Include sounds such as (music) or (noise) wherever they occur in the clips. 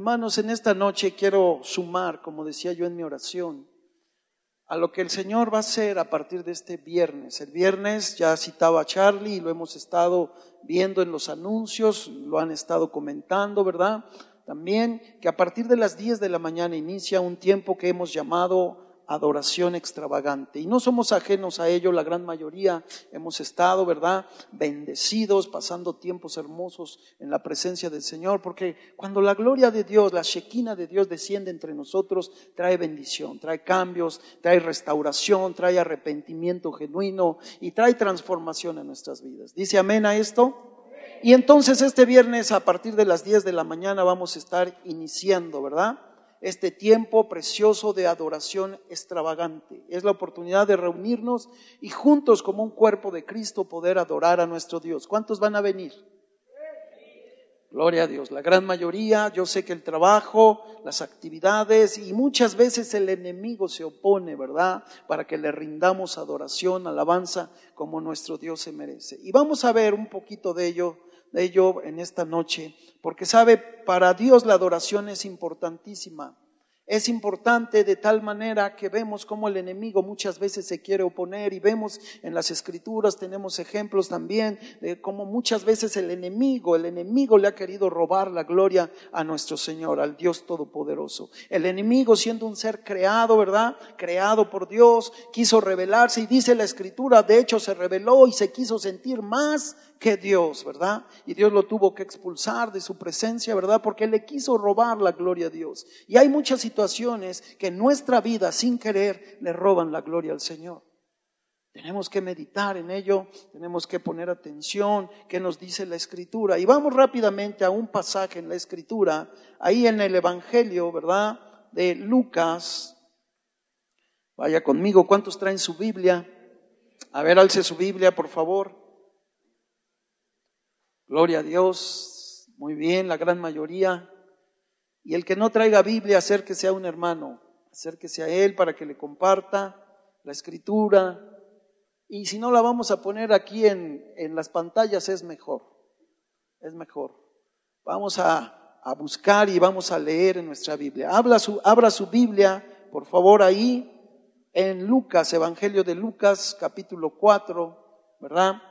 Hermanos, en esta noche quiero sumar, como decía yo en mi oración, a lo que el Señor va a hacer a partir de este viernes. El viernes ya citaba a Charlie y lo hemos estado viendo en los anuncios, lo han estado comentando, ¿verdad? También que a partir de las 10 de la mañana inicia un tiempo que hemos llamado adoración extravagante. Y no somos ajenos a ello, la gran mayoría hemos estado, ¿verdad? Bendecidos, pasando tiempos hermosos en la presencia del Señor, porque cuando la gloria de Dios, la shequina de Dios desciende entre nosotros, trae bendición, trae cambios, trae restauración, trae arrepentimiento genuino y trae transformación en nuestras vidas. ¿Dice amén a esto? Y entonces este viernes a partir de las 10 de la mañana vamos a estar iniciando, ¿verdad? Este tiempo precioso de adoración extravagante. Es la oportunidad de reunirnos y juntos como un cuerpo de Cristo poder adorar a nuestro Dios. ¿Cuántos van a venir? Gloria a Dios. La gran mayoría, yo sé que el trabajo, las actividades y muchas veces el enemigo se opone, ¿verdad? Para que le rindamos adoración, alabanza como nuestro Dios se merece. Y vamos a ver un poquito de ello de ello en esta noche, porque sabe, para Dios la adoración es importantísima. Es importante de tal manera que vemos cómo el enemigo muchas veces se quiere oponer y vemos en las escrituras, tenemos ejemplos también de cómo muchas veces el enemigo, el enemigo le ha querido robar la gloria a nuestro Señor, al Dios Todopoderoso. El enemigo siendo un ser creado, ¿verdad? Creado por Dios, quiso revelarse y dice la escritura, de hecho se reveló y se quiso sentir más que Dios, ¿verdad? Y Dios lo tuvo que expulsar de su presencia, ¿verdad? Porque le quiso robar la gloria a Dios. Y hay muchas situaciones que en nuestra vida, sin querer, le roban la gloria al Señor. Tenemos que meditar en ello, tenemos que poner atención, qué nos dice la Escritura. Y vamos rápidamente a un pasaje en la Escritura, ahí en el Evangelio, ¿verdad? De Lucas. Vaya conmigo, ¿cuántos traen su Biblia? A ver, alce su Biblia, por favor. Gloria a Dios. Muy bien, la gran mayoría. Y el que no traiga Biblia, acérquese a un hermano, acérquese a él para que le comparta la escritura. Y si no la vamos a poner aquí en, en las pantallas, es mejor. Es mejor. Vamos a, a, buscar y vamos a leer en nuestra Biblia. Habla su, abra su Biblia, por favor, ahí en Lucas, Evangelio de Lucas, capítulo 4, ¿verdad?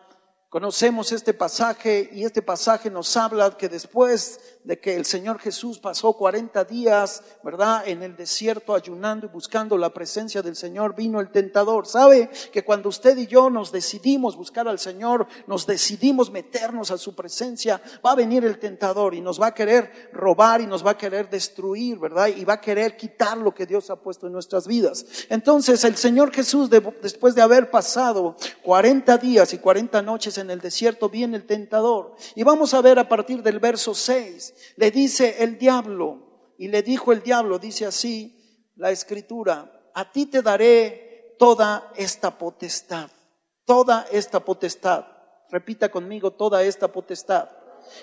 Conocemos este pasaje y este pasaje nos habla que después de que el Señor Jesús pasó 40 días, ¿verdad?, en el desierto ayunando y buscando la presencia del Señor, vino el tentador. ¿Sabe que cuando usted y yo nos decidimos buscar al Señor, nos decidimos meternos a su presencia, va a venir el tentador y nos va a querer robar y nos va a querer destruir, ¿verdad? Y va a querer quitar lo que Dios ha puesto en nuestras vidas. Entonces el Señor Jesús, después de haber pasado 40 días y 40 noches en el desierto viene el tentador. Y vamos a ver a partir del verso 6, le dice el diablo, y le dijo el diablo, dice así la escritura, a ti te daré toda esta potestad, toda esta potestad. Repita conmigo, toda esta potestad.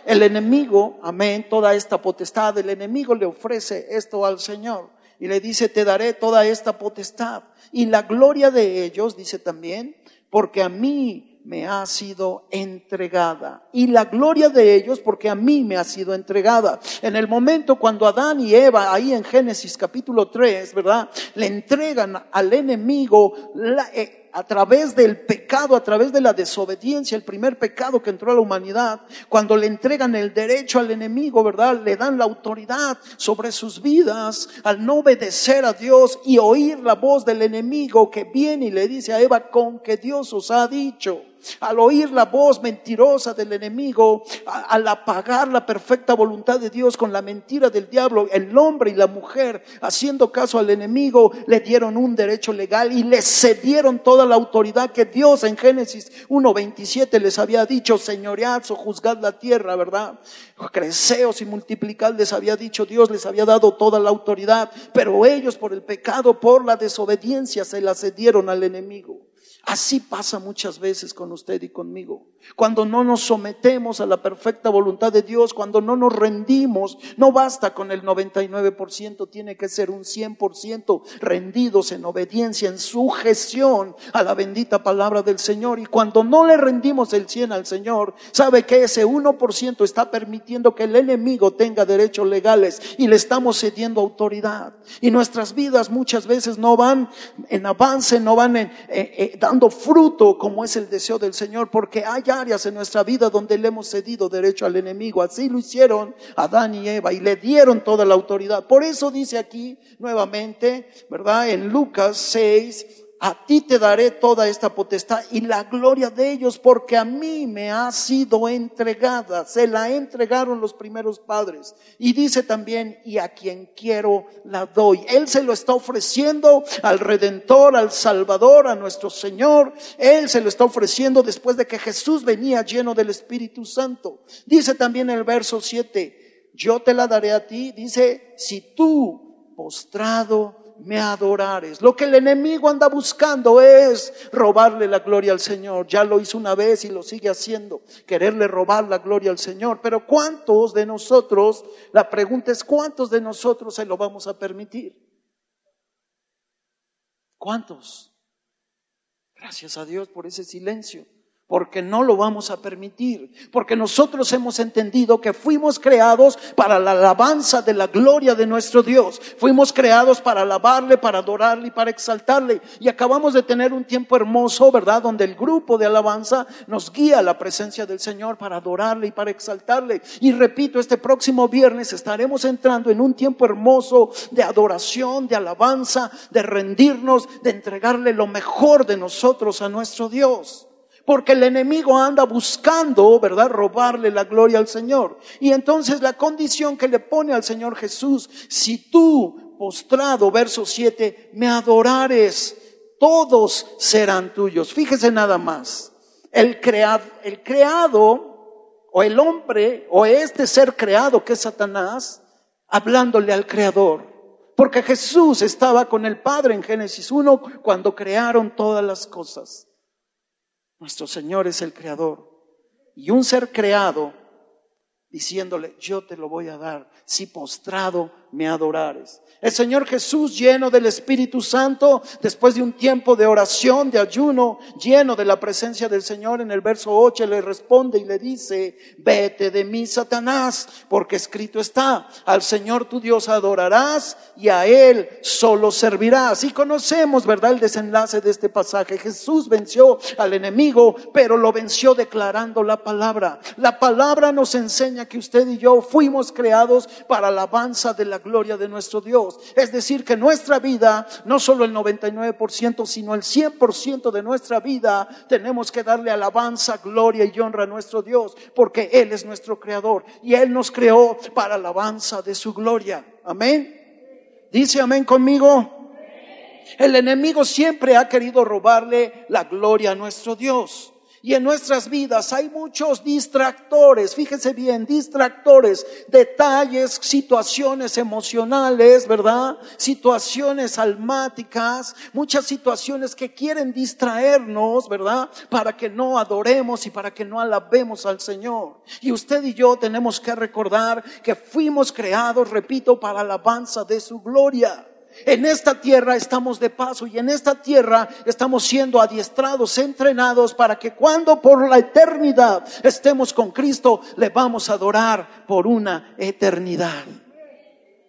El enemigo, amén, toda esta potestad, el enemigo le ofrece esto al Señor y le dice, te daré toda esta potestad. Y la gloria de ellos, dice también, porque a mí me ha sido entregada. Y la gloria de ellos porque a mí me ha sido entregada. En el momento cuando Adán y Eva, ahí en Génesis capítulo 3, ¿verdad? Le entregan al enemigo eh, a través del pecado, a través de la desobediencia, el primer pecado que entró a la humanidad, cuando le entregan el derecho al enemigo, ¿verdad? Le dan la autoridad sobre sus vidas al no obedecer a Dios y oír la voz del enemigo que viene y le dice a Eva con que Dios os ha dicho al oír la voz mentirosa del enemigo, al apagar la perfecta voluntad de Dios con la mentira del diablo, el hombre y la mujer, haciendo caso al enemigo, le dieron un derecho legal y le cedieron toda la autoridad que Dios en Génesis 1.27 les había dicho, señoread o juzgad la tierra, ¿verdad? Creceos y multiplicad les había dicho Dios, les había dado toda la autoridad, pero ellos por el pecado, por la desobediencia, se la cedieron al enemigo. Así pasa muchas veces con usted y conmigo. Cuando no nos sometemos a la perfecta voluntad de Dios, cuando no nos rendimos, no basta con el 99%, tiene que ser un 100% rendidos en obediencia, en sujeción a la bendita palabra del Señor. Y cuando no le rendimos el 100 al Señor, sabe que ese 1% está permitiendo que el enemigo tenga derechos legales y le estamos cediendo autoridad. Y nuestras vidas muchas veces no van en avance, no van eh, eh, dando fruto como es el deseo del Señor, porque hay áreas en nuestra vida donde le hemos cedido derecho al enemigo. Así lo hicieron Adán y Eva y le dieron toda la autoridad. Por eso dice aquí nuevamente, ¿verdad? En Lucas 6, a ti te daré toda esta potestad y la gloria de ellos, porque a mí me ha sido entregada. Se la entregaron los primeros padres. Y dice también, y a quien quiero la doy. Él se lo está ofreciendo al Redentor, al Salvador, a nuestro Señor. Él se lo está ofreciendo después de que Jesús venía lleno del Espíritu Santo. Dice también el verso 7, yo te la daré a ti. Dice, si tú postrado me adorares. Lo que el enemigo anda buscando es robarle la gloria al Señor. Ya lo hizo una vez y lo sigue haciendo, quererle robar la gloria al Señor. Pero ¿cuántos de nosotros, la pregunta es, ¿cuántos de nosotros se lo vamos a permitir? ¿Cuántos? Gracias a Dios por ese silencio porque no lo vamos a permitir, porque nosotros hemos entendido que fuimos creados para la alabanza de la gloria de nuestro Dios, fuimos creados para alabarle, para adorarle y para exaltarle. Y acabamos de tener un tiempo hermoso, ¿verdad? Donde el grupo de alabanza nos guía a la presencia del Señor para adorarle y para exaltarle. Y repito, este próximo viernes estaremos entrando en un tiempo hermoso de adoración, de alabanza, de rendirnos, de entregarle lo mejor de nosotros a nuestro Dios porque el enemigo anda buscando, ¿verdad?, robarle la gloria al Señor. Y entonces la condición que le pone al Señor Jesús, si tú, postrado, verso 7, me adorares, todos serán tuyos. Fíjese nada más. El creado, el creado, o el hombre, o este ser creado que es Satanás, hablándole al Creador. Porque Jesús estaba con el Padre en Génesis 1 cuando crearon todas las cosas. Nuestro Señor es el creador. Y un ser creado diciéndole, yo te lo voy a dar si postrado me adorares. El Señor Jesús, lleno del Espíritu Santo, después de un tiempo de oración, de ayuno, lleno de la presencia del Señor, en el verso 8 le responde y le dice, vete de mí, Satanás, porque escrito está, al Señor tu Dios adorarás y a Él solo servirás. Y conocemos, ¿verdad?, el desenlace de este pasaje. Jesús venció al enemigo, pero lo venció declarando la palabra. La palabra nos enseña que usted y yo fuimos creados para la alabanza de la gloria de nuestro Dios. Es decir, que nuestra vida, no solo el 99%, sino el 100% de nuestra vida, tenemos que darle alabanza, gloria y honra a nuestro Dios, porque Él es nuestro creador y Él nos creó para alabanza de su gloria. Amén. Dice amén conmigo. El enemigo siempre ha querido robarle la gloria a nuestro Dios. Y en nuestras vidas hay muchos distractores, fíjense bien, distractores, detalles, situaciones emocionales, ¿verdad? Situaciones almáticas, muchas situaciones que quieren distraernos, ¿verdad? Para que no adoremos y para que no alabemos al Señor. Y usted y yo tenemos que recordar que fuimos creados, repito, para alabanza de su gloria. En esta tierra estamos de paso y en esta tierra estamos siendo adiestrados, entrenados para que cuando por la eternidad estemos con Cristo, le vamos a adorar por una eternidad.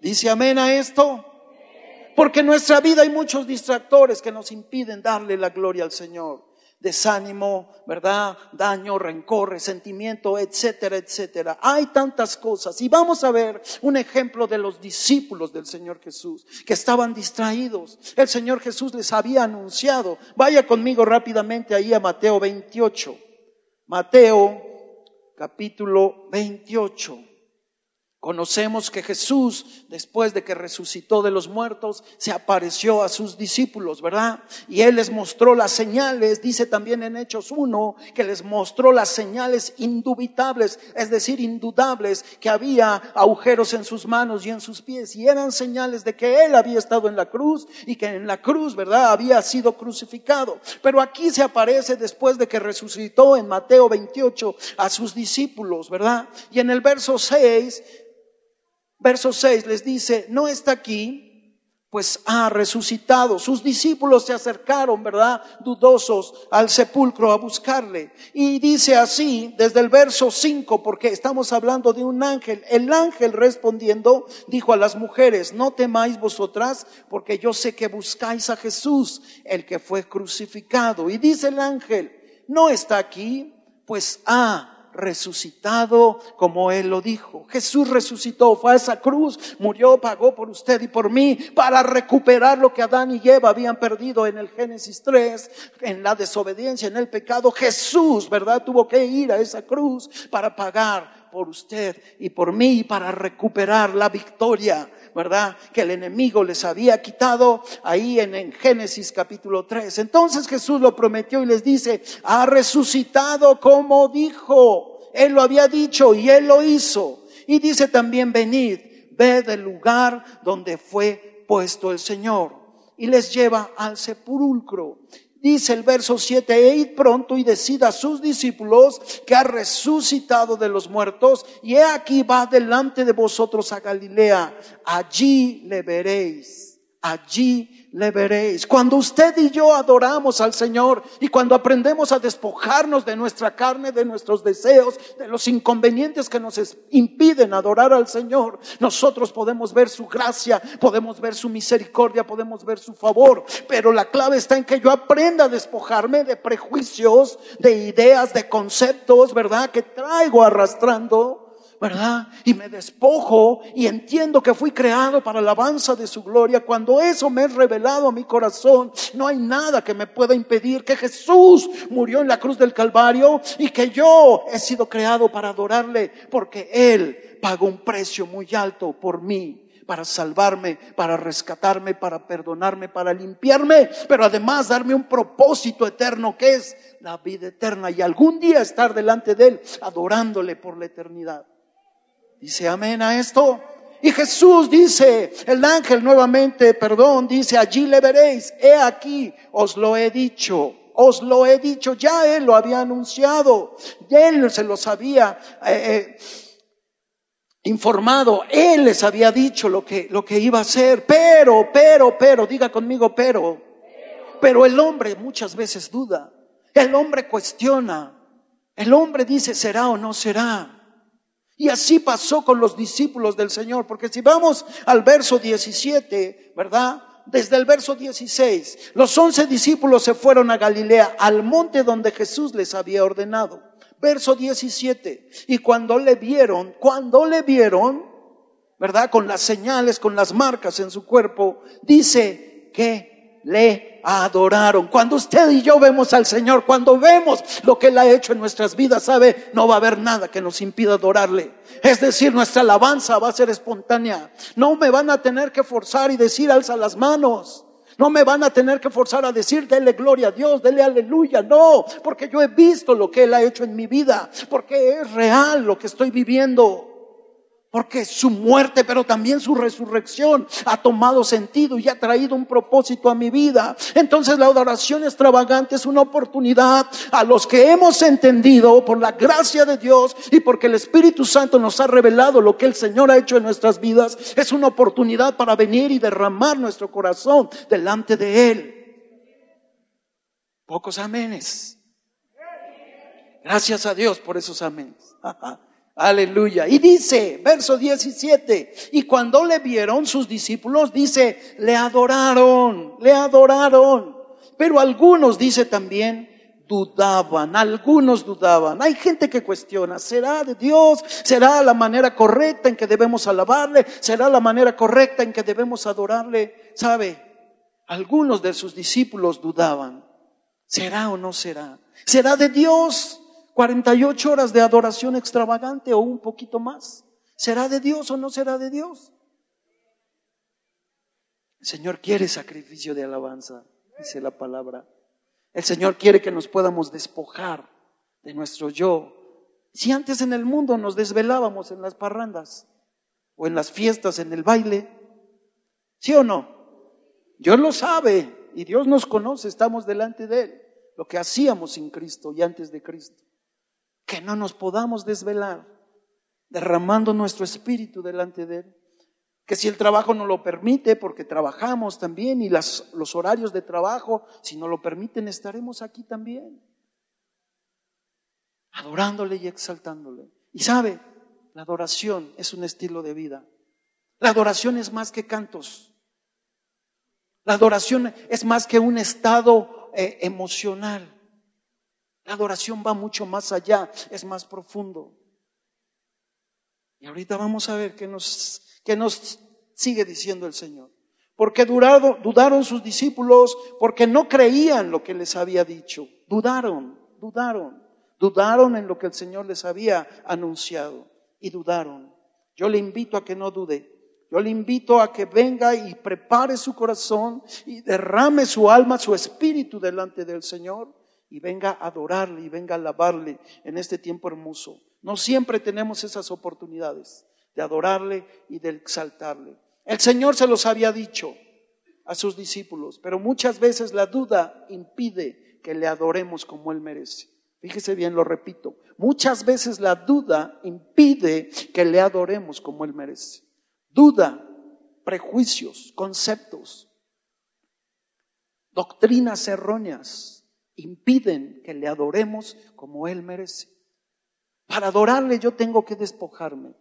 ¿Dice amén a esto? Porque en nuestra vida hay muchos distractores que nos impiden darle la gloria al Señor desánimo, ¿verdad? Daño, rencor, resentimiento, etcétera, etcétera. Hay tantas cosas. Y vamos a ver un ejemplo de los discípulos del Señor Jesús, que estaban distraídos. El Señor Jesús les había anunciado. Vaya conmigo rápidamente ahí a Mateo 28. Mateo capítulo 28. Conocemos que Jesús, después de que resucitó de los muertos, se apareció a sus discípulos, ¿verdad? Y Él les mostró las señales, dice también en Hechos 1, que les mostró las señales indubitables, es decir, indudables, que había agujeros en sus manos y en sus pies, y eran señales de que Él había estado en la cruz y que en la cruz, ¿verdad?, había sido crucificado. Pero aquí se aparece después de que resucitó en Mateo 28 a sus discípulos, ¿verdad? Y en el verso 6, Verso 6 les dice, no está aquí, pues ha resucitado. Sus discípulos se acercaron, ¿verdad? Dudosos al sepulcro a buscarle. Y dice así, desde el verso 5, porque estamos hablando de un ángel. El ángel respondiendo dijo a las mujeres, no temáis vosotras, porque yo sé que buscáis a Jesús, el que fue crucificado. Y dice el ángel, no está aquí, pues ha resucitado como Él lo dijo. Jesús resucitó, fue a esa cruz, murió, pagó por usted y por mí para recuperar lo que Adán y Eva habían perdido en el Génesis 3, en la desobediencia, en el pecado. Jesús, ¿verdad? Tuvo que ir a esa cruz para pagar por usted y por mí, para recuperar la victoria ¿verdad? Que el enemigo les había quitado ahí en, Génesis capítulo 3. Entonces Jesús lo prometió y les dice, ha resucitado como dijo. Él lo había dicho y él lo hizo. Y dice también, venid, ved el lugar donde fue puesto el Señor. Y les lleva al sepulcro. Dice el verso 7, e pronto y decid a sus discípulos que ha resucitado de los muertos y he aquí va delante de vosotros a Galilea, allí le veréis, allí le veréis. Cuando usted y yo adoramos al Señor y cuando aprendemos a despojarnos de nuestra carne, de nuestros deseos, de los inconvenientes que nos impiden adorar al Señor, nosotros podemos ver su gracia, podemos ver su misericordia, podemos ver su favor. Pero la clave está en que yo aprenda a despojarme de prejuicios, de ideas, de conceptos, ¿verdad? Que traigo arrastrando ¿verdad? Y me despojo y entiendo que fui creado para la alabanza de su gloria. Cuando eso me es revelado a mi corazón, no hay nada que me pueda impedir que Jesús murió en la cruz del Calvario y que yo he sido creado para adorarle porque Él pagó un precio muy alto por mí para salvarme, para rescatarme, para perdonarme, para limpiarme, pero además darme un propósito eterno que es la vida eterna y algún día estar delante de Él adorándole por la eternidad. Dice amén a esto. Y Jesús dice, el ángel nuevamente, perdón, dice, allí le veréis, he aquí, os lo he dicho, os lo he dicho, ya él lo había anunciado, él se los había eh, eh, informado, él les había dicho lo que, lo que iba a hacer, pero, pero, pero, diga conmigo, pero, pero el hombre muchas veces duda, el hombre cuestiona, el hombre dice, será o no será. Y así pasó con los discípulos del Señor, porque si vamos al verso 17, ¿verdad? Desde el verso 16, los once discípulos se fueron a Galilea, al monte donde Jesús les había ordenado. Verso 17, y cuando le vieron, cuando le vieron, ¿verdad? Con las señales, con las marcas en su cuerpo, dice que le adoraron. Cuando usted y yo vemos al Señor, cuando vemos lo que Él ha hecho en nuestras vidas, sabe, no va a haber nada que nos impida adorarle. Es decir, nuestra alabanza va a ser espontánea. No me van a tener que forzar y decir alza las manos. No me van a tener que forzar a decir, dele gloria a Dios, dele aleluya. No, porque yo he visto lo que Él ha hecho en mi vida, porque es real lo que estoy viviendo. Porque su muerte, pero también su resurrección ha tomado sentido y ha traído un propósito a mi vida. Entonces la adoración extravagante es una oportunidad a los que hemos entendido por la gracia de Dios y porque el Espíritu Santo nos ha revelado lo que el Señor ha hecho en nuestras vidas. Es una oportunidad para venir y derramar nuestro corazón delante de Él. Pocos amenes. Gracias a Dios por esos amenes. (laughs) Aleluya. Y dice, verso 17, y cuando le vieron sus discípulos, dice, le adoraron, le adoraron. Pero algunos, dice también, dudaban, algunos dudaban. Hay gente que cuestiona, ¿será de Dios? ¿Será la manera correcta en que debemos alabarle? ¿Será la manera correcta en que debemos adorarle? ¿Sabe? Algunos de sus discípulos dudaban, ¿será o no será? ¿Será de Dios? 48 horas de adoración extravagante o un poquito más. ¿Será de Dios o no será de Dios? El Señor quiere sacrificio de alabanza, dice la palabra. El Señor quiere que nos podamos despojar de nuestro yo. Si antes en el mundo nos desvelábamos en las parrandas o en las fiestas, en el baile, ¿sí o no? Dios lo sabe y Dios nos conoce, estamos delante de Él, lo que hacíamos sin Cristo y antes de Cristo. Que no nos podamos desvelar derramando nuestro espíritu delante de Él que si el trabajo no lo permite, porque trabajamos también y las, los horarios de trabajo, si no lo permiten, estaremos aquí también, adorándole y exaltándole. Y sabe, la adoración es un estilo de vida. La adoración es más que cantos. La adoración es más que un estado eh, emocional. La adoración va mucho más allá, es más profundo. Y ahorita vamos a ver qué nos que nos sigue diciendo el Señor. Porque dudaron sus discípulos, porque no creían lo que les había dicho. Dudaron, dudaron, dudaron en lo que el Señor les había anunciado y dudaron. Yo le invito a que no dude. Yo le invito a que venga y prepare su corazón y derrame su alma, su espíritu delante del Señor y venga a adorarle y venga a alabarle en este tiempo hermoso. No siempre tenemos esas oportunidades de adorarle y de exaltarle. El Señor se los había dicho a sus discípulos, pero muchas veces la duda impide que le adoremos como Él merece. Fíjese bien, lo repito, muchas veces la duda impide que le adoremos como Él merece. Duda, prejuicios, conceptos, doctrinas erróneas impiden que le adoremos como Él merece. Para adorarle yo tengo que despojarme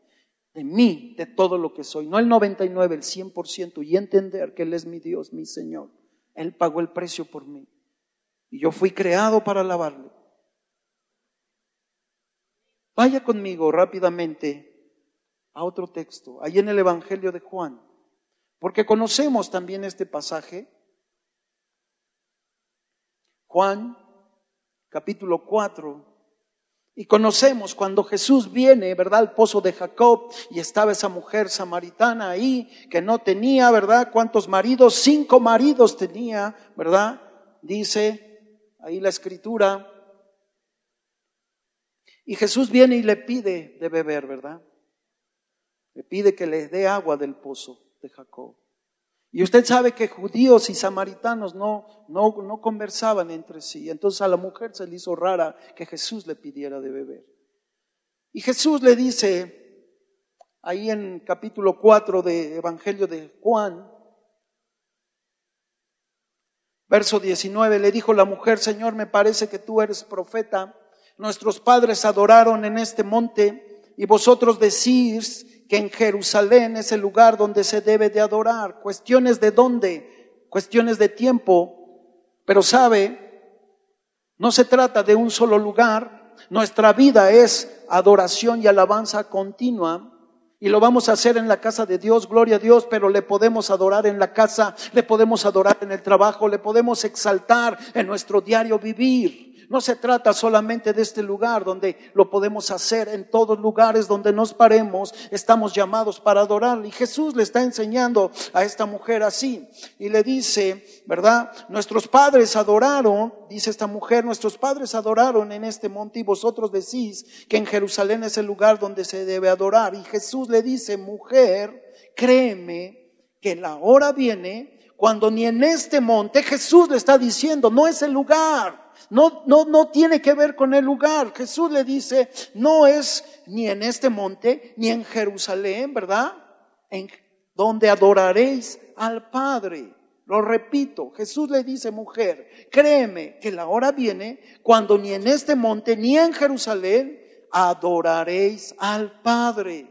de mí, de todo lo que soy, no el 99, el 100%, y entender que Él es mi Dios, mi Señor. Él pagó el precio por mí. Y yo fui creado para alabarle. Vaya conmigo rápidamente a otro texto, ahí en el Evangelio de Juan, porque conocemos también este pasaje. Juan, capítulo 4, y conocemos cuando Jesús viene, ¿verdad? Al pozo de Jacob y estaba esa mujer samaritana ahí que no tenía, ¿verdad? ¿Cuántos maridos? Cinco maridos tenía, ¿verdad? Dice ahí la escritura. Y Jesús viene y le pide de beber, ¿verdad? Le pide que le dé agua del pozo de Jacob. Y usted sabe que judíos y samaritanos no, no, conversaban entre sí. Entonces a la mujer se le hizo rara que Jesús le pidiera de beber. Y Jesús le dice, ahí en capítulo 4 de Evangelio de Juan, verso 19, le dijo la mujer, Señor, me parece que tú eres profeta. Nuestros padres adoraron en este monte y vosotros decís que en Jerusalén es el lugar donde se debe de adorar. Cuestiones de dónde, cuestiones de tiempo, pero sabe, no se trata de un solo lugar. Nuestra vida es adoración y alabanza continua. Y lo vamos a hacer en la casa de Dios, gloria a Dios, pero le podemos adorar en la casa, le podemos adorar en el trabajo, le podemos exaltar en nuestro diario vivir. No se trata solamente de este lugar donde lo podemos hacer, en todos lugares donde nos paremos, estamos llamados para adorarle. Y Jesús le está enseñando a esta mujer así. Y le dice, ¿verdad? Nuestros padres adoraron, dice esta mujer, nuestros padres adoraron en este monte y vosotros decís que en Jerusalén es el lugar donde se debe adorar. Y Jesús le dice, mujer, créeme que la hora viene cuando ni en este monte Jesús le está diciendo, no es el lugar no, no, no tiene que ver con el lugar. Jesús le dice, no es ni en este monte, ni en Jerusalén, ¿verdad? En donde adoraréis al Padre. Lo repito, Jesús le dice, mujer, créeme que la hora viene cuando ni en este monte, ni en Jerusalén adoraréis al Padre.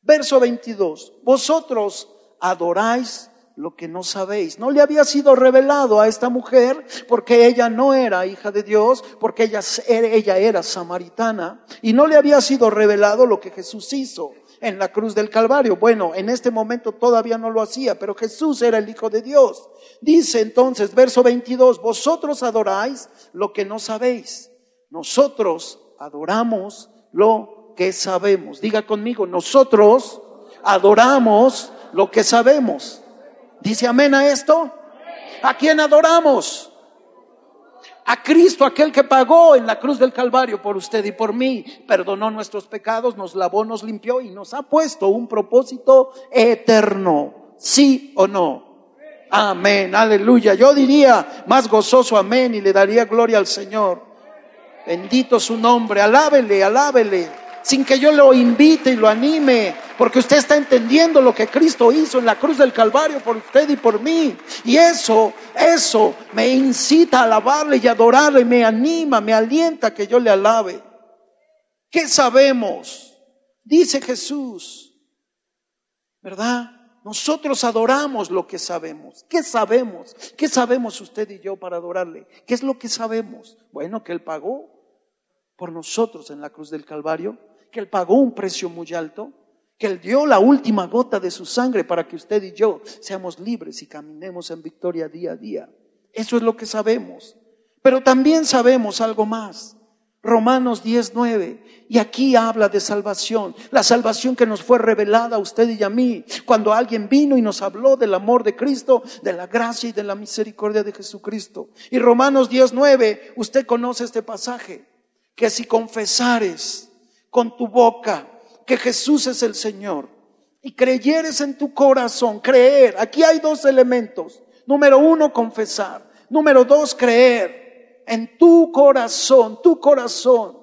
Verso 22, vosotros adoráis lo que no sabéis. No le había sido revelado a esta mujer porque ella no era hija de Dios, porque ella, era samaritana y no le había sido revelado lo que Jesús hizo en la cruz del Calvario. Bueno, en este momento todavía no lo hacía, pero Jesús era el Hijo de Dios. Dice entonces, verso 22, vosotros adoráis lo que no sabéis. Nosotros adoramos lo que sabemos. Diga conmigo, nosotros adoramos lo que sabemos. ¿Dice amén a esto? ¿A quién adoramos? A Cristo, aquel que pagó en la cruz del Calvario por usted y por mí, perdonó nuestros pecados, nos lavó, nos limpió y nos ha puesto un propósito eterno. ¿Sí o no? Amén, aleluya. Yo diría más gozoso amén y le daría gloria al Señor. Bendito su nombre, alábele, alábele sin que yo lo invite y lo anime, porque usted está entendiendo lo que Cristo hizo en la cruz del Calvario por usted y por mí. Y eso, eso me incita a alabarle y adorarle, me anima, me alienta que yo le alabe. ¿Qué sabemos? Dice Jesús, ¿verdad? Nosotros adoramos lo que sabemos. ¿Qué sabemos? ¿Qué sabemos usted y yo para adorarle? ¿Qué es lo que sabemos? Bueno, que Él pagó por nosotros en la cruz del Calvario que Él pagó un precio muy alto, que Él dio la última gota de su sangre para que usted y yo seamos libres y caminemos en victoria día a día. Eso es lo que sabemos. Pero también sabemos algo más. Romanos 19. Y aquí habla de salvación. La salvación que nos fue revelada a usted y a mí. Cuando alguien vino y nos habló del amor de Cristo, de la gracia y de la misericordia de Jesucristo. Y Romanos 19, usted conoce este pasaje. Que si confesares con tu boca que Jesús es el Señor y creyeres en tu corazón, creer. Aquí hay dos elementos. Número uno, confesar. Número dos, creer en tu corazón, tu corazón.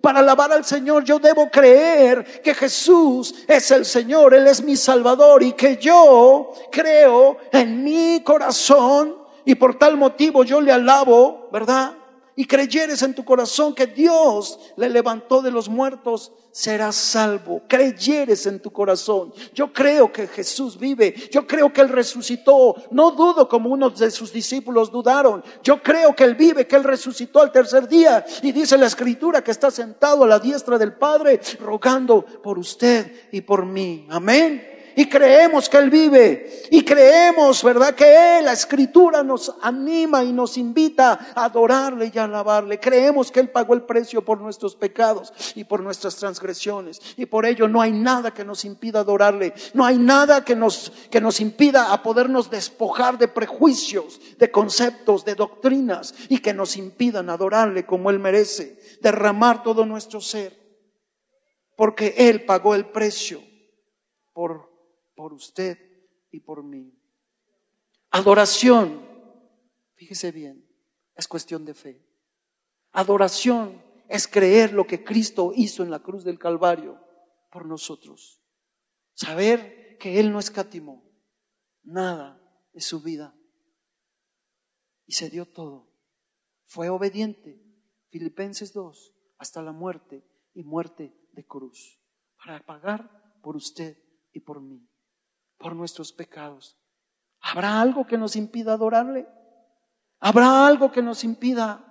Para alabar al Señor yo debo creer que Jesús es el Señor, Él es mi Salvador y que yo creo en mi corazón y por tal motivo yo le alabo, ¿verdad? Y creyeres en tu corazón que Dios le levantó de los muertos, serás salvo. Creyeres en tu corazón. Yo creo que Jesús vive. Yo creo que Él resucitó. No dudo como unos de sus discípulos dudaron. Yo creo que Él vive, que Él resucitó al tercer día. Y dice la escritura que está sentado a la diestra del Padre, rogando por usted y por mí. Amén y creemos que Él vive y creemos, ¿verdad? Que Él, la escritura nos anima y nos invita a adorarle y a alabarle. Creemos que Él pagó el precio por nuestros pecados y por nuestras transgresiones y por ello no hay nada que nos impida adorarle. No hay nada que nos, que nos impida a podernos despojar de prejuicios, de conceptos, de doctrinas y que nos impidan adorarle como Él merece, derramar todo nuestro ser. Porque Él pagó el precio por por usted y por mí. Adoración, fíjese bien, es cuestión de fe. Adoración es creer lo que Cristo hizo en la cruz del Calvario por nosotros. Saber que Él no escatimó nada de su vida y se dio todo. Fue obediente, Filipenses 2, hasta la muerte y muerte de cruz, para pagar por usted y por mí por nuestros pecados. ¿Habrá algo que nos impida adorarle? ¿Habrá algo que nos impida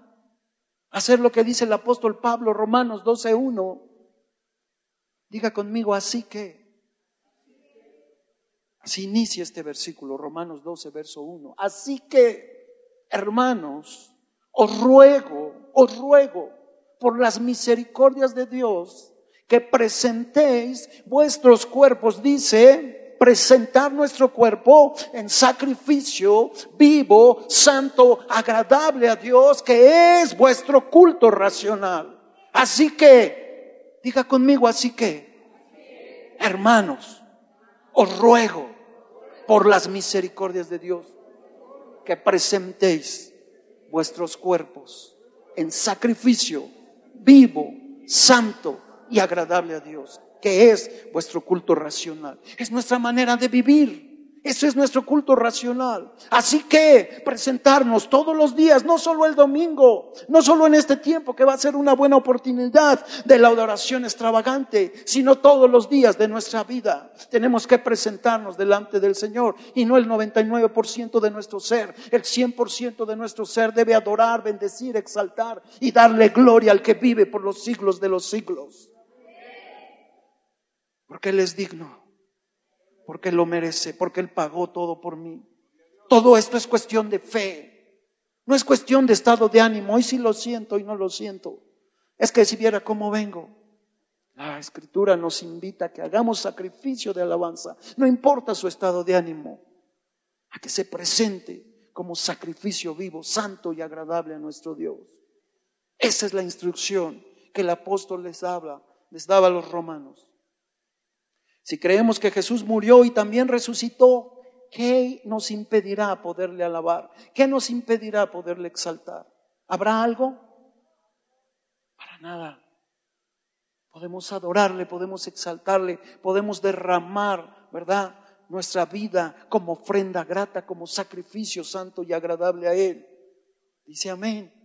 hacer lo que dice el apóstol Pablo, Romanos 12.1? Diga conmigo, así que. Así inicia este versículo, Romanos 12, verso 1. Así que, hermanos, os ruego, os ruego, por las misericordias de Dios, que presentéis vuestros cuerpos, dice, presentar nuestro cuerpo en sacrificio vivo, santo, agradable a Dios, que es vuestro culto racional. Así que, diga conmigo, así que, hermanos, os ruego por las misericordias de Dios que presentéis vuestros cuerpos en sacrificio vivo, santo y agradable a Dios que es vuestro culto racional. Es nuestra manera de vivir. Eso es nuestro culto racional. Así que presentarnos todos los días, no solo el domingo, no solo en este tiempo que va a ser una buena oportunidad de la adoración extravagante, sino todos los días de nuestra vida. Tenemos que presentarnos delante del Señor y no el 99% de nuestro ser. El 100% de nuestro ser debe adorar, bendecir, exaltar y darle gloria al que vive por los siglos de los siglos porque Él es digno, porque Él lo merece, porque Él pagó todo por mí. Todo esto es cuestión de fe, no es cuestión de estado de ánimo. Hoy sí lo siento y no lo siento. Es que si viera cómo vengo, La escritura nos invita a que hagamos sacrificio de alabanza, no importa su estado de ánimo, a que se presente como sacrificio vivo, santo y agradable a nuestro Dios. Esa es la instrucción que el apóstol les daba, les daba a los romanos. Si creemos que Jesús murió y también resucitó, ¿qué nos impedirá poderle alabar? ¿Qué nos impedirá poderle exaltar? ¿Habrá algo? Para nada. Podemos adorarle, podemos exaltarle, podemos derramar, ¿verdad? Nuestra vida como ofrenda grata, como sacrificio santo y agradable a Él. Dice amén.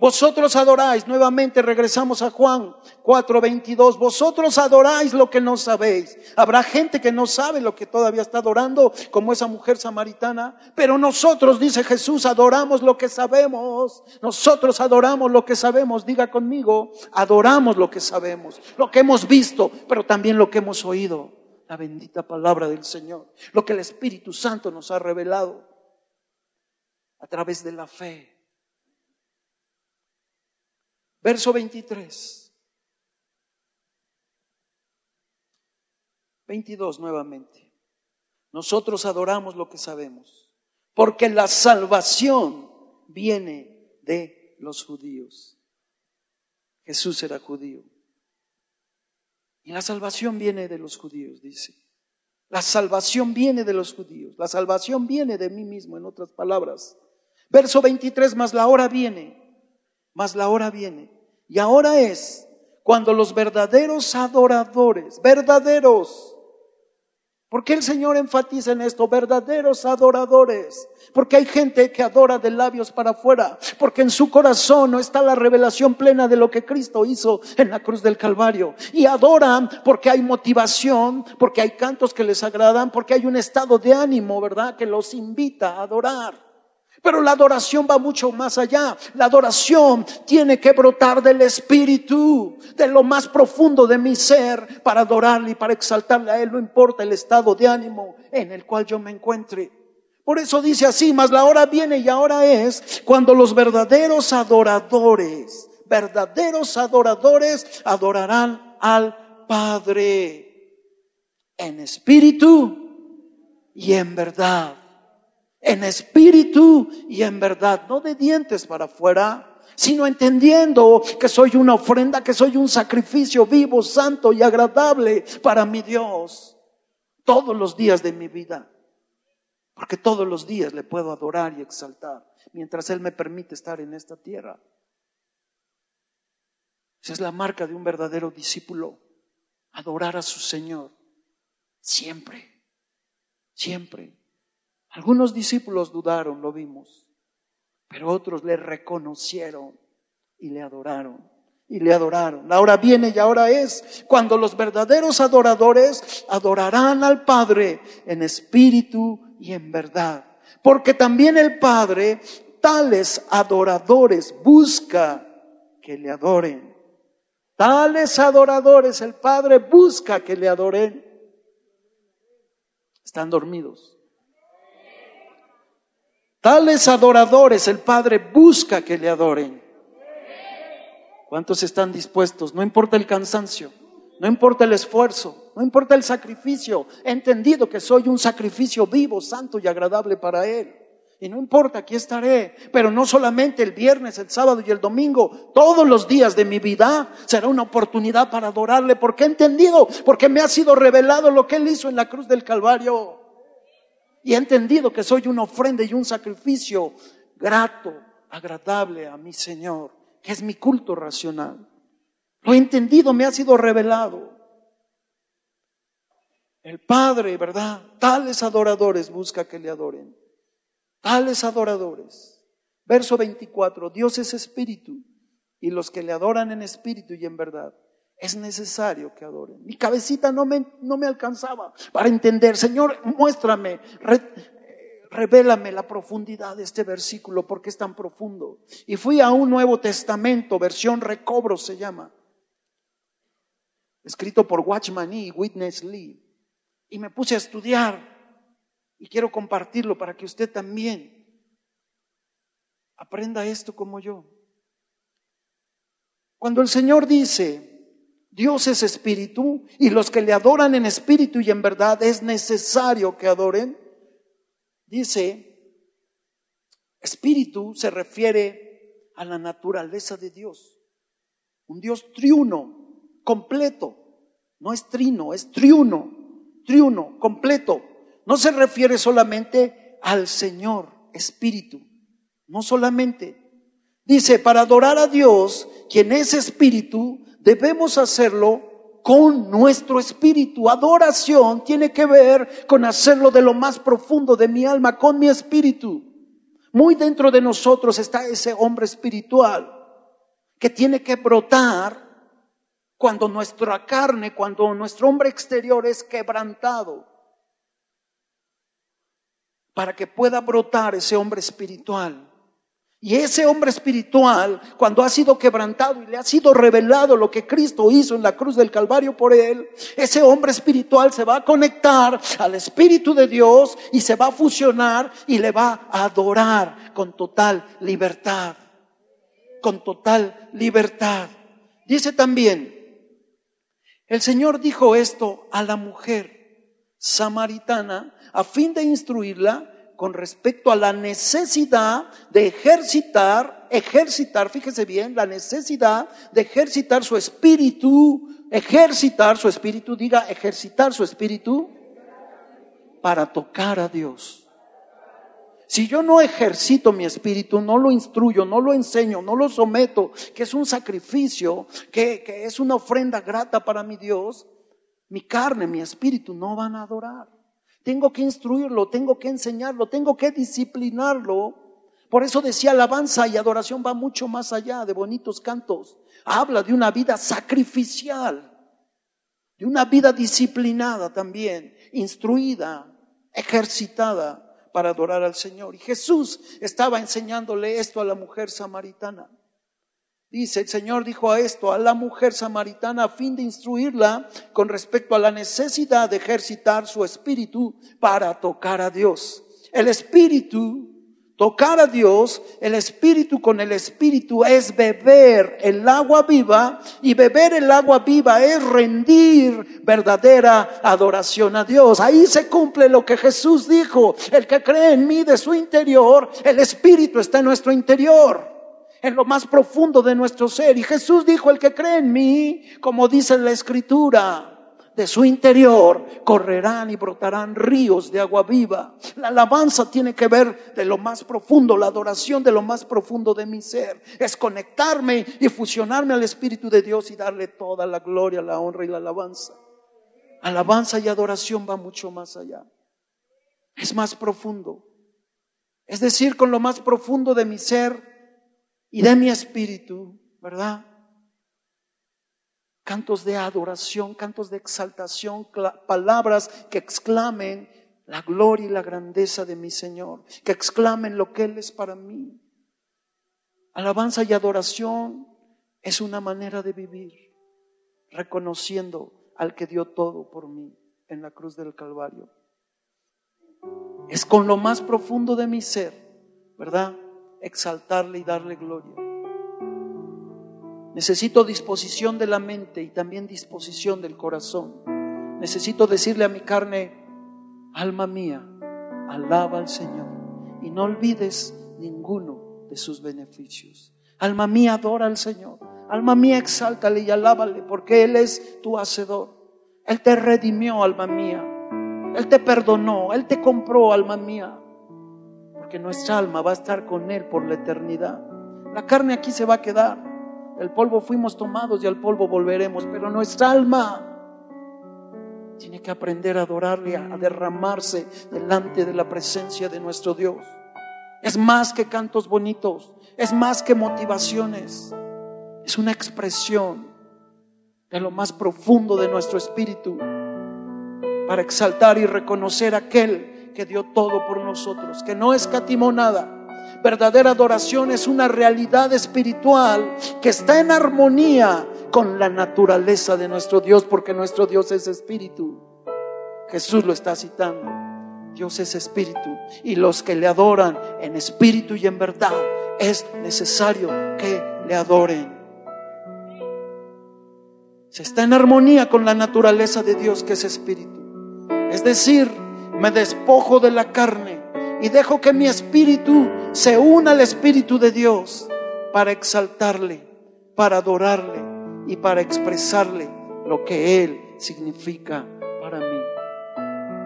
Vosotros adoráis, nuevamente regresamos a Juan 4:22, vosotros adoráis lo que no sabéis. Habrá gente que no sabe lo que todavía está adorando, como esa mujer samaritana, pero nosotros, dice Jesús, adoramos lo que sabemos. Nosotros adoramos lo que sabemos, diga conmigo, adoramos lo que sabemos, lo que hemos visto, pero también lo que hemos oído, la bendita palabra del Señor, lo que el Espíritu Santo nos ha revelado a través de la fe. Verso 23. 22 nuevamente. Nosotros adoramos lo que sabemos, porque la salvación viene de los judíos. Jesús era judío. Y la salvación viene de los judíos, dice. La salvación viene de los judíos. La salvación viene de mí mismo, en otras palabras. Verso 23, más la hora viene mas la hora viene. Y ahora es cuando los verdaderos adoradores, verdaderos, ¿por qué el Señor enfatiza en esto? Verdaderos adoradores. Porque hay gente que adora de labios para afuera, porque en su corazón no está la revelación plena de lo que Cristo hizo en la cruz del Calvario. Y adoran porque hay motivación, porque hay cantos que les agradan, porque hay un estado de ánimo, ¿verdad? Que los invita a adorar. Pero la adoración va mucho más allá. La adoración tiene que brotar del espíritu, de lo más profundo de mi ser, para adorarle y para exaltarle a Él, no importa el estado de ánimo en el cual yo me encuentre. Por eso dice así, mas la hora viene y ahora es cuando los verdaderos adoradores, verdaderos adoradores adorarán al Padre en espíritu y en verdad en espíritu y en verdad, no de dientes para afuera, sino entendiendo que soy una ofrenda, que soy un sacrificio vivo, santo y agradable para mi Dios todos los días de mi vida. Porque todos los días le puedo adorar y exaltar mientras Él me permite estar en esta tierra. Esa es la marca de un verdadero discípulo, adorar a su Señor siempre, siempre. Algunos discípulos dudaron, lo vimos, pero otros le reconocieron y le adoraron. Y le adoraron. Ahora viene y ahora es cuando los verdaderos adoradores adorarán al Padre en espíritu y en verdad. Porque también el Padre, tales adoradores, busca que le adoren. Tales adoradores el Padre busca que le adoren. Están dormidos. Tales adoradores el Padre busca que le adoren. ¿Cuántos están dispuestos? No importa el cansancio, no importa el esfuerzo, no importa el sacrificio. He entendido que soy un sacrificio vivo, santo y agradable para Él. Y no importa, aquí estaré. Pero no solamente el viernes, el sábado y el domingo. Todos los días de mi vida será una oportunidad para adorarle. Porque he entendido, porque me ha sido revelado lo que Él hizo en la cruz del Calvario y he entendido que soy una ofrenda y un sacrificio grato, agradable a mi Señor, que es mi culto racional. Lo he entendido, me ha sido revelado. El Padre, ¿verdad? Tales adoradores busca que le adoren. Tales adoradores. Verso 24, Dios es espíritu y los que le adoran en espíritu y en verdad es necesario que adoren. Mi cabecita no me, no me alcanzaba para entender. Señor, muéstrame, revélame la profundidad de este versículo, porque es tan profundo. Y fui a un Nuevo Testamento, versión recobro se llama, escrito por Watchman y Witness Lee. Y me puse a estudiar y quiero compartirlo para que usted también aprenda esto como yo. Cuando el Señor dice, Dios es espíritu y los que le adoran en espíritu y en verdad es necesario que adoren. Dice, espíritu se refiere a la naturaleza de Dios. Un Dios triuno, completo. No es trino, es triuno, triuno, completo. No se refiere solamente al Señor, espíritu. No solamente. Dice, para adorar a Dios, quien es espíritu, debemos hacerlo con nuestro espíritu. Adoración tiene que ver con hacerlo de lo más profundo de mi alma, con mi espíritu. Muy dentro de nosotros está ese hombre espiritual que tiene que brotar cuando nuestra carne, cuando nuestro hombre exterior es quebrantado, para que pueda brotar ese hombre espiritual. Y ese hombre espiritual, cuando ha sido quebrantado y le ha sido revelado lo que Cristo hizo en la cruz del Calvario por él, ese hombre espiritual se va a conectar al Espíritu de Dios y se va a fusionar y le va a adorar con total libertad. Con total libertad. Dice también, el Señor dijo esto a la mujer samaritana a fin de instruirla con respecto a la necesidad de ejercitar, ejercitar, fíjese bien, la necesidad de ejercitar su espíritu, ejercitar su espíritu, diga ejercitar su espíritu para tocar a Dios. Si yo no ejercito mi espíritu, no lo instruyo, no lo enseño, no lo someto, que es un sacrificio, que, que es una ofrenda grata para mi Dios, mi carne, mi espíritu no van a adorar. Tengo que instruirlo, tengo que enseñarlo, tengo que disciplinarlo. Por eso decía alabanza y adoración va mucho más allá de bonitos cantos. Habla de una vida sacrificial, de una vida disciplinada también, instruida, ejercitada para adorar al Señor. Y Jesús estaba enseñándole esto a la mujer samaritana. Dice, el Señor dijo a esto, a la mujer samaritana, a fin de instruirla con respecto a la necesidad de ejercitar su espíritu para tocar a Dios. El espíritu, tocar a Dios, el espíritu con el espíritu es beber el agua viva y beber el agua viva es rendir verdadera adoración a Dios. Ahí se cumple lo que Jesús dijo, el que cree en mí de su interior, el espíritu está en nuestro interior en lo más profundo de nuestro ser. Y Jesús dijo, el que cree en mí, como dice la escritura, de su interior correrán y brotarán ríos de agua viva. La alabanza tiene que ver de lo más profundo, la adoración de lo más profundo de mi ser. Es conectarme y fusionarme al Espíritu de Dios y darle toda la gloria, la honra y la alabanza. Alabanza y adoración va mucho más allá. Es más profundo. Es decir, con lo más profundo de mi ser, y de mi espíritu, ¿verdad? Cantos de adoración, cantos de exaltación, palabras que exclamen la gloria y la grandeza de mi Señor, que exclamen lo que Él es para mí. Alabanza y adoración es una manera de vivir, reconociendo al que dio todo por mí en la cruz del Calvario. Es con lo más profundo de mi ser, ¿verdad? Exaltarle y darle gloria. Necesito disposición de la mente y también disposición del corazón. Necesito decirle a mi carne, alma mía, alaba al Señor y no olvides ninguno de sus beneficios. Alma mía, adora al Señor. Alma mía, exáltale y alábale porque Él es tu hacedor. Él te redimió, alma mía. Él te perdonó, Él te compró, alma mía que nuestra alma va a estar con Él por la eternidad. La carne aquí se va a quedar. El polvo fuimos tomados y al polvo volveremos, pero nuestra alma tiene que aprender a adorarle, a derramarse delante de la presencia de nuestro Dios. Es más que cantos bonitos, es más que motivaciones, es una expresión de lo más profundo de nuestro espíritu para exaltar y reconocer aquel que dio todo por nosotros, que no escatimó nada. Verdadera adoración es una realidad espiritual que está en armonía con la naturaleza de nuestro Dios, porque nuestro Dios es espíritu. Jesús lo está citando. Dios es espíritu y los que le adoran en espíritu y en verdad es necesario que le adoren. se está en armonía con la naturaleza de Dios que es espíritu. Es decir, me despojo de la carne y dejo que mi espíritu se una al espíritu de Dios para exaltarle, para adorarle y para expresarle lo que Él significa para mí.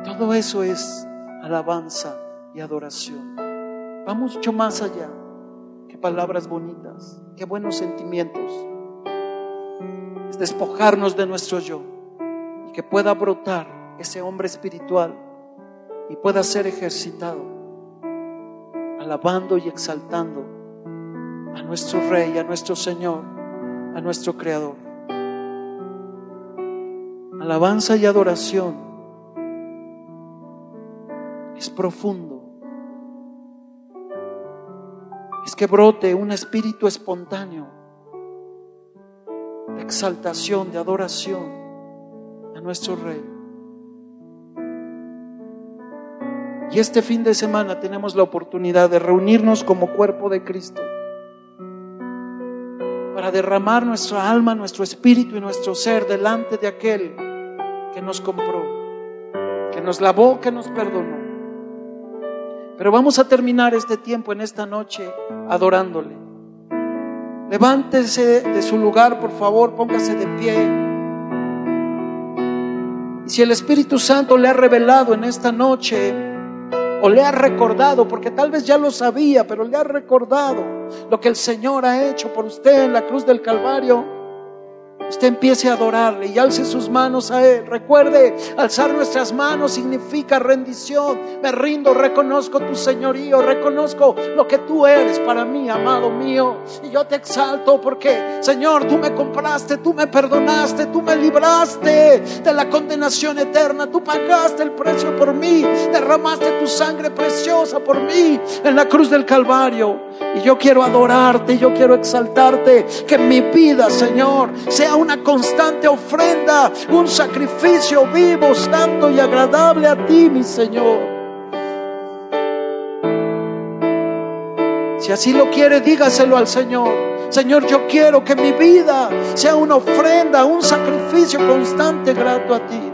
Todo eso es alabanza y adoración. Va mucho más allá que palabras bonitas, que buenos sentimientos. Es despojarnos de nuestro yo y que pueda brotar ese hombre espiritual y pueda ser ejercitado, alabando y exaltando a nuestro Rey, a nuestro Señor, a nuestro Creador. Alabanza y adoración es profundo. Es que brote un espíritu espontáneo de exaltación, de adoración a nuestro Rey. Y este fin de semana tenemos la oportunidad de reunirnos como cuerpo de Cristo para derramar nuestra alma, nuestro espíritu y nuestro ser delante de aquel que nos compró, que nos lavó, que nos perdonó. Pero vamos a terminar este tiempo en esta noche adorándole. Levántese de su lugar, por favor, póngase de pie. Y si el Espíritu Santo le ha revelado en esta noche o le ha recordado, porque tal vez ya lo sabía, pero le ha recordado lo que el Señor ha hecho por usted en la cruz del Calvario, Usted empiece a adorarle y alce sus manos a Él. Recuerde, alzar nuestras manos significa rendición. Me rindo, reconozco tu señorío, reconozco lo que tú eres para mí, amado mío. Y yo te exalto porque, Señor, tú me compraste, tú me perdonaste, tú me libraste de la condenación eterna. Tú pagaste el precio por mí, derramaste tu sangre preciosa por mí en la cruz del Calvario. Y yo quiero adorarte, yo quiero exaltarte, que mi vida, Señor, una constante ofrenda, un sacrificio vivo, santo y agradable a ti, mi Señor. Si así lo quiere, dígaselo al Señor. Señor, yo quiero que mi vida sea una ofrenda, un sacrificio constante grato a ti.